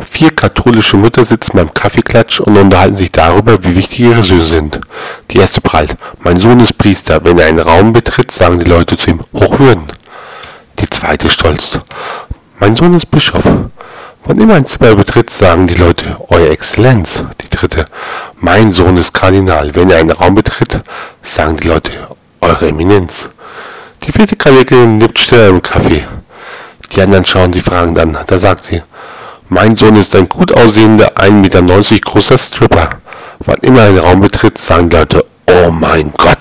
Vier katholische Mütter sitzen beim Kaffeeklatsch und unterhalten sich darüber, wie wichtig ihre Söhne sind. Die erste prallt. Mein Sohn ist Priester. Wenn er einen Raum betritt, sagen die Leute zu ihm, Hochwürden. Die zweite stolz. Mein Sohn ist Bischof. Wann immer ein Zimmer betritt, sagen die Leute, Euer Exzellenz. Die dritte. Mein Sohn ist Kardinal. Wenn er einen Raum betritt, sagen die Leute, Eure Eminenz. Die vierte Kalle nippt still im Kaffee. Die anderen schauen sie fragend an. Da sagt sie, mein Sohn ist ein gut aussehender, 1,90 Meter großer Stripper. Wann immer er einen Raum betritt, sagen Leute, oh mein Gott.